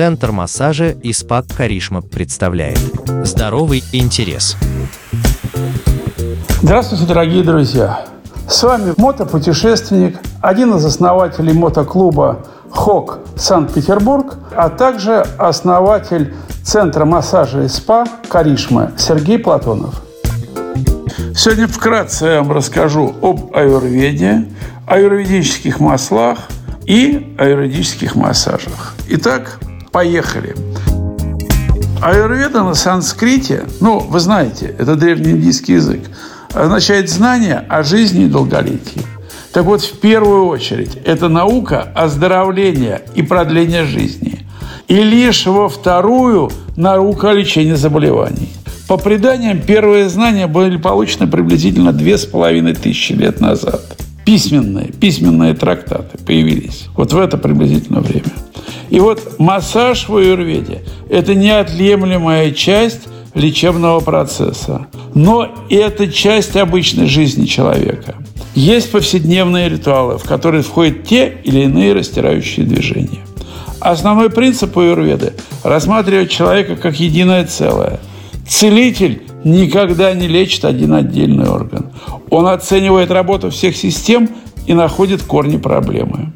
Центр массажа и СПА Каришма представляет Здоровый интерес. Здравствуйте, дорогие друзья! С вами мотопутешественник, один из основателей мотоклуба ХОК Санкт-Петербург, а также основатель Центра массажа и СПА Каришма Сергей Платонов. Сегодня вкратце я вам расскажу об аюрведе, аюрведических маслах и аюрведических массажах. Итак, поехали. Аюрведа на санскрите, ну, вы знаете, это древнеиндийский язык, означает знание о жизни и долголетии. Так вот, в первую очередь, это наука оздоровления и продления жизни. И лишь во вторую – наука лечения заболеваний. По преданиям, первые знания были получены приблизительно две с половиной тысячи лет назад. Письменные, письменные трактаты появились вот в это приблизительное время. И вот массаж в аюрведе – это неотъемлемая часть лечебного процесса. Но это часть обычной жизни человека. Есть повседневные ритуалы, в которые входят те или иные растирающие движения. Основной принцип аюрведы – рассматривать человека как единое целое. Целитель никогда не лечит один отдельный орган. Он оценивает работу всех систем и находит корни проблемы.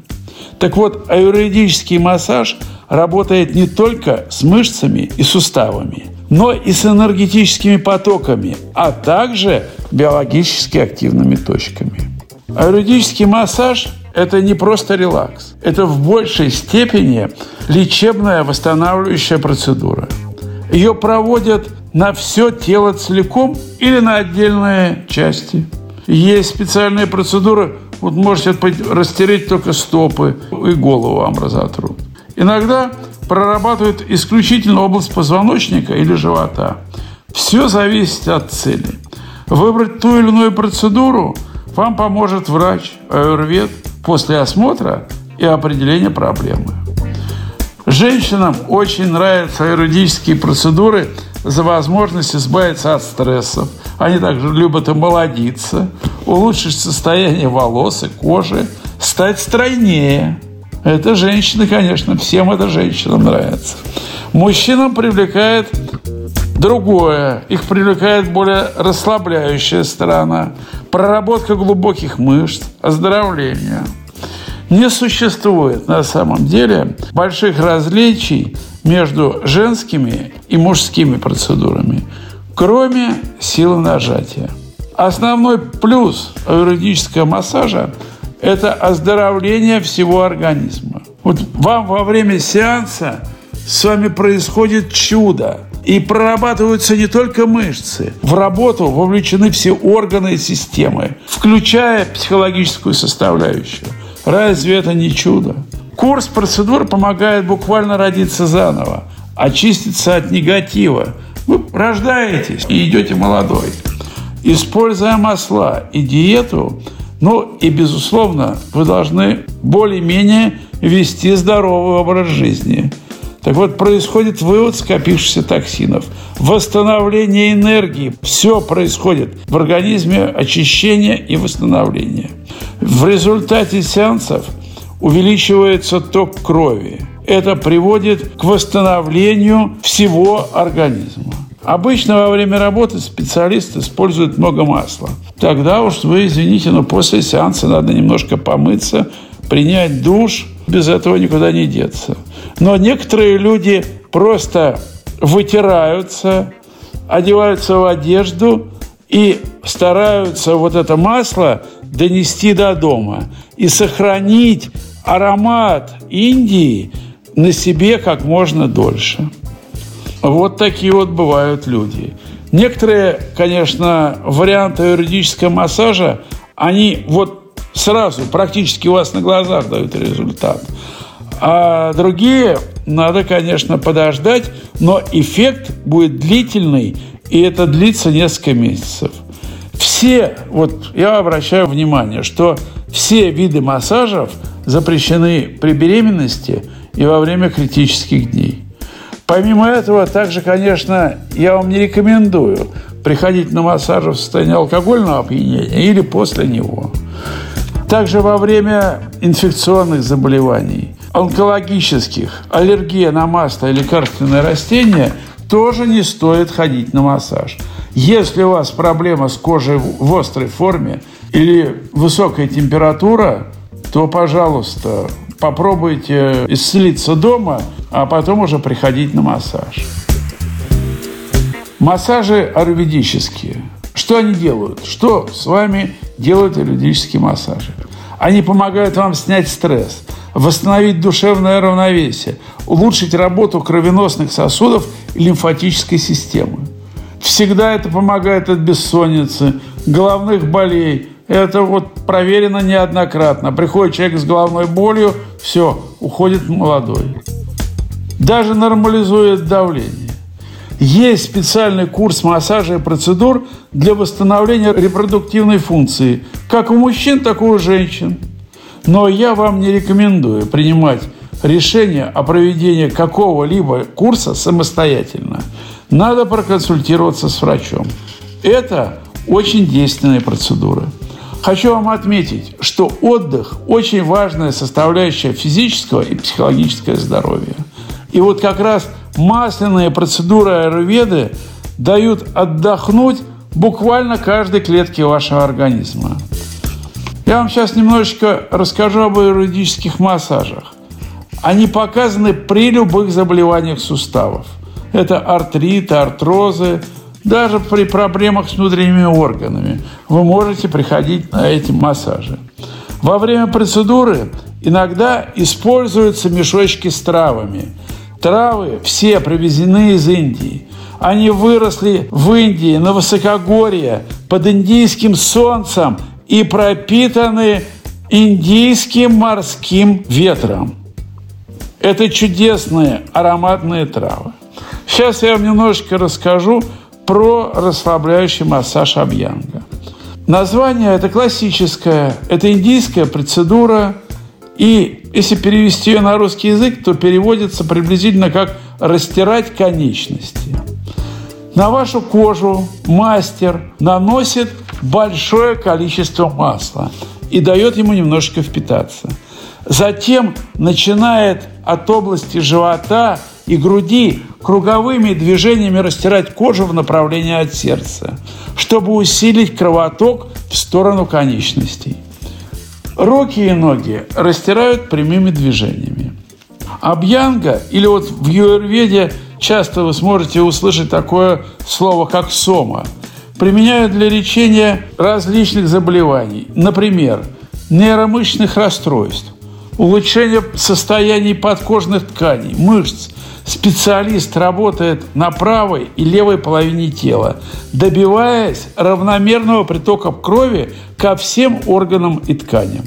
Так вот, аюрведический массаж работает не только с мышцами и суставами, но и с энергетическими потоками, а также биологически активными точками. Аюрведический массаж – это не просто релакс. Это в большей степени лечебная восстанавливающая процедура. Ее проводят на все тело целиком или на отдельные части. Есть специальные процедуры, вот можете растереть только стопы и голову вам. Иногда прорабатывают исключительно область позвоночника или живота. Все зависит от цели. Выбрать ту или иную процедуру вам поможет врач, аюрвед, после осмотра и определения проблемы. Женщинам очень нравятся аюрведические процедуры за возможность избавиться от стрессов. Они также любят омолодиться, улучшить состояние волос и кожи, стать стройнее. Это женщины, конечно, всем это женщинам нравится. Мужчинам привлекает другое. Их привлекает более расслабляющая сторона, проработка глубоких мышц, оздоровление. Не существует на самом деле больших различий между женскими и мужскими процедурами, кроме силы нажатия. Основной плюс аюрведического массажа – это оздоровление всего организма. Вот вам во время сеанса с вами происходит чудо. И прорабатываются не только мышцы. В работу вовлечены все органы и системы, включая психологическую составляющую. Разве это не чудо? Курс процедур помогает буквально родиться заново, очиститься от негатива. Вы рождаетесь и идете молодой. Используя масла и диету, ну и, безусловно, вы должны более-менее вести здоровый образ жизни – так вот, происходит вывод скопившихся токсинов, восстановление энергии. Все происходит в организме, очищение и восстановление. В результате сеансов увеличивается ток крови. Это приводит к восстановлению всего организма. Обычно во время работы специалист использует много масла. Тогда уж вы, извините, но после сеанса надо немножко помыться, принять душ. Без этого никуда не деться. Но некоторые люди просто вытираются, одеваются в одежду и стараются вот это масло донести до дома и сохранить аромат Индии на себе как можно дольше. Вот такие вот бывают люди. Некоторые, конечно, варианты юридического массажа, они вот сразу, практически у вас на глазах дают результат. А другие надо, конечно, подождать, но эффект будет длительный, и это длится несколько месяцев. Все, вот я обращаю внимание, что все виды массажев запрещены при беременности и во время критических дней. Помимо этого, также, конечно, я вам не рекомендую приходить на массаж в состоянии алкогольного опьянения или после него. Также во время инфекционных заболеваний онкологических, аллергия на масло и лекарственные растения, тоже не стоит ходить на массаж. Если у вас проблема с кожей в острой форме или высокая температура, то, пожалуйста, попробуйте исцелиться дома, а потом уже приходить на массаж. Массажи аюрведические. Что они делают? Что с вами делают аюрведические массажи? Они помогают вам снять стресс, восстановить душевное равновесие, улучшить работу кровеносных сосудов и лимфатической системы. Всегда это помогает от бессонницы, головных болей. Это вот проверено неоднократно. Приходит человек с головной болью, все, уходит молодой. Даже нормализует давление. Есть специальный курс массажа и процедур для восстановления репродуктивной функции, как у мужчин, так и у женщин. Но я вам не рекомендую принимать решение о проведении какого-либо курса самостоятельно – надо проконсультироваться с врачом. Это очень действенная процедура. Хочу вам отметить, что отдых – очень важная составляющая физического и психологического здоровья. И вот как раз масляные процедуры аюрведы дают отдохнуть буквально каждой клетке вашего организма. Я вам сейчас немножечко расскажу об аюрведических массажах. Они показаны при любых заболеваниях суставов – это артриты, артрозы, даже при проблемах с внутренними органами вы можете приходить на эти массажи. Во время процедуры иногда используются мешочки с травами. Травы все привезены из Индии. Они выросли в Индии на высокогорье под индийским солнцем и пропитаны индийским морским ветром. Это чудесные ароматные травы. Сейчас я вам немножечко расскажу про расслабляющий массаж Абьянга. Название это классическое, это индийская процедура, и если перевести ее на русский язык, то переводится приблизительно как «растирать конечности». На вашу кожу мастер наносит большое количество масла и дает ему немножко впитаться. Затем начинает от области живота и груди круговыми движениями растирать кожу в направлении от сердца, чтобы усилить кровоток в сторону конечностей. Руки и ноги растирают прямыми движениями. Абьянга, или вот в юрведе часто вы сможете услышать такое слово, как сома, применяют для лечения различных заболеваний, например, нейромышечных расстройств, улучшения состояний подкожных тканей, мышц, специалист работает на правой и левой половине тела, добиваясь равномерного притока крови ко всем органам и тканям.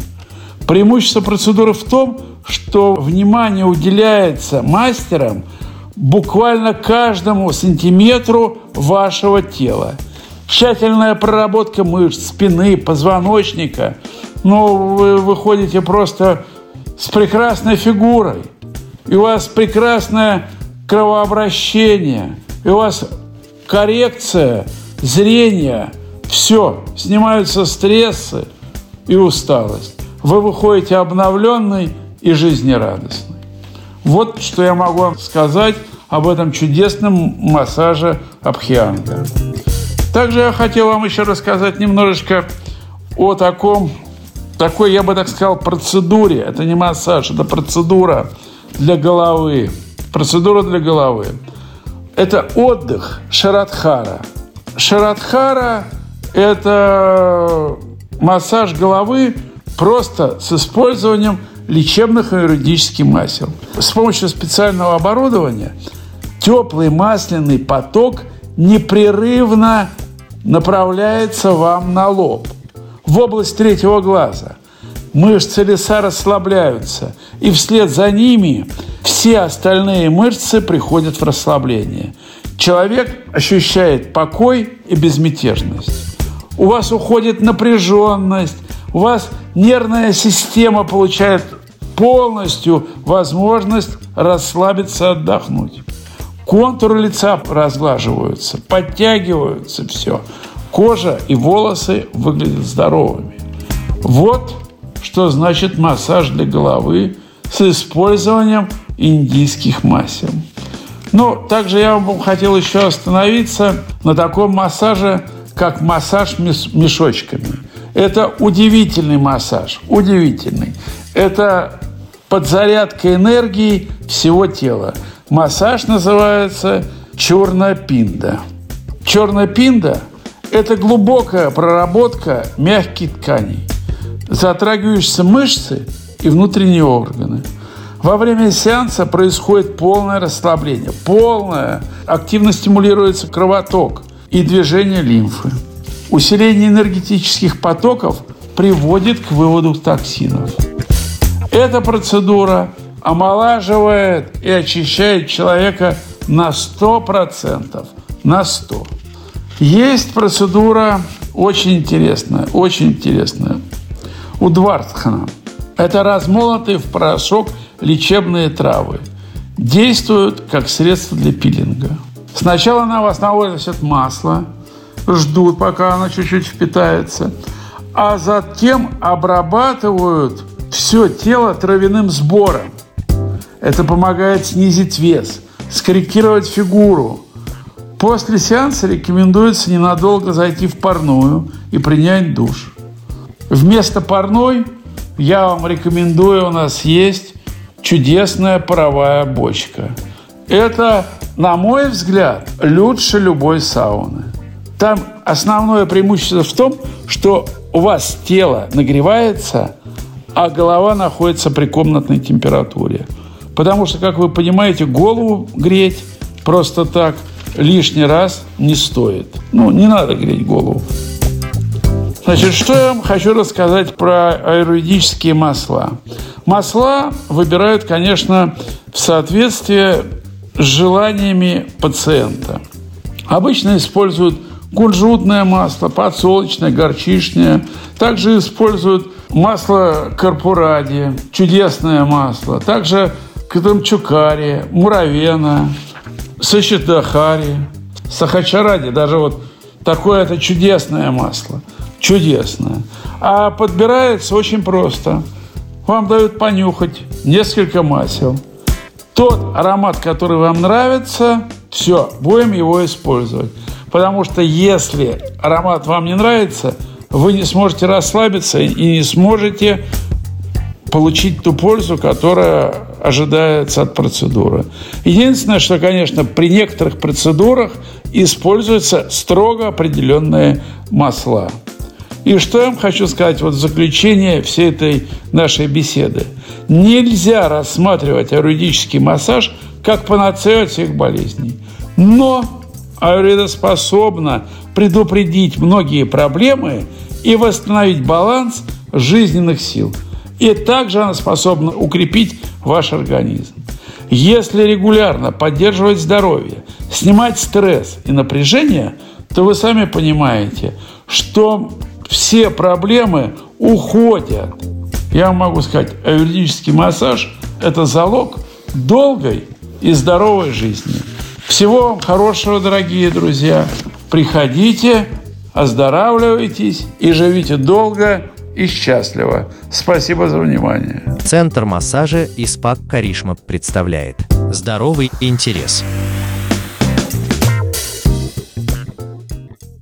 Преимущество процедуры в том, что внимание уделяется мастерам буквально каждому сантиметру вашего тела. Тщательная проработка мышц, спины, позвоночника. Ну, вы выходите просто с прекрасной фигурой – и у вас прекрасное кровообращение, и у вас коррекция зрения, все, снимаются стрессы и усталость. Вы выходите обновленный и жизнерадостный. Вот что я могу вам сказать об этом чудесном массаже Абхианга. Также я хотел вам еще рассказать немножечко о таком, такой, я бы так сказал, процедуре. Это не массаж, это процедура – для головы. Процедура для головы. Это отдых Шарадхара. Шарадхара – это массаж головы просто с использованием лечебных и юридических масел. С помощью специального оборудования теплый масляный поток непрерывно направляется вам на лоб, в область третьего глаза – мышцы лица расслабляются, и вслед за ними все остальные мышцы приходят в расслабление. Человек ощущает покой и безмятежность. У вас уходит напряженность, у вас нервная система получает полностью возможность расслабиться, отдохнуть. Контуры лица разглаживаются, подтягиваются все. Кожа и волосы выглядят здоровыми. Вот что значит массаж для головы с использованием индийских масел. Но также я бы хотел еще остановиться на таком массаже, как массаж мешочками. Это удивительный массаж, удивительный. Это подзарядка энергии всего тела. Массаж называется черная пинда. Черная пинда – это глубокая проработка мягких тканей. Затрагивающиеся мышцы и внутренние органы. Во время сеанса происходит полное расслабление, полное. Активно стимулируется кровоток и движение лимфы. Усиление энергетических потоков приводит к выводу токсинов. Эта процедура омолаживает и очищает человека на 100%. На 100%. Есть процедура очень интересная, очень интересная. У Двардхана. Это размолотые в порошок лечебные травы. Действуют как средство для пилинга. Сначала на вас наводят масло, ждут, пока оно чуть-чуть впитается, а затем обрабатывают все тело травяным сбором. Это помогает снизить вес, скорректировать фигуру. После сеанса рекомендуется ненадолго зайти в парную и принять душ. Вместо парной я вам рекомендую, у нас есть чудесная паровая бочка. Это, на мой взгляд, лучше любой сауны. Там основное преимущество в том, что у вас тело нагревается, а голова находится при комнатной температуре. Потому что, как вы понимаете, голову греть просто так лишний раз не стоит. Ну, не надо греть голову. Значит, что я вам хочу рассказать про аюрведические масла. Масла выбирают, конечно, в соответствии с желаниями пациента. Обычно используют кунжутное масло, подсолнечное, горчичное. Также используют масло карпуради, чудесное масло. Также катамчукари, муравена, сачидахари, сахачаради. Даже вот такое это чудесное масло. Чудесное. А подбирается очень просто. Вам дают понюхать несколько масел. Тот аромат, который вам нравится, все, будем его использовать. Потому что если аромат вам не нравится, вы не сможете расслабиться и не сможете получить ту пользу, которая ожидается от процедуры. Единственное, что, конечно, при некоторых процедурах используются строго определенные масла. И что я вам хочу сказать вот в заключение всей этой нашей беседы. Нельзя рассматривать аюрведический массаж как панацею от всех болезней. Но аюрведа способна предупредить многие проблемы и восстановить баланс жизненных сил – и также она способна укрепить ваш организм. Если регулярно поддерживать здоровье, снимать стресс и напряжение, то вы сами понимаете, что все проблемы уходят. Я могу сказать, аюрведический массаж – это залог долгой и здоровой жизни. Всего вам хорошего, дорогие друзья. Приходите, оздоравливайтесь и живите долго и счастливо. Спасибо за внимание. Центр массажа и СПА Каришма представляет «Здоровый интерес».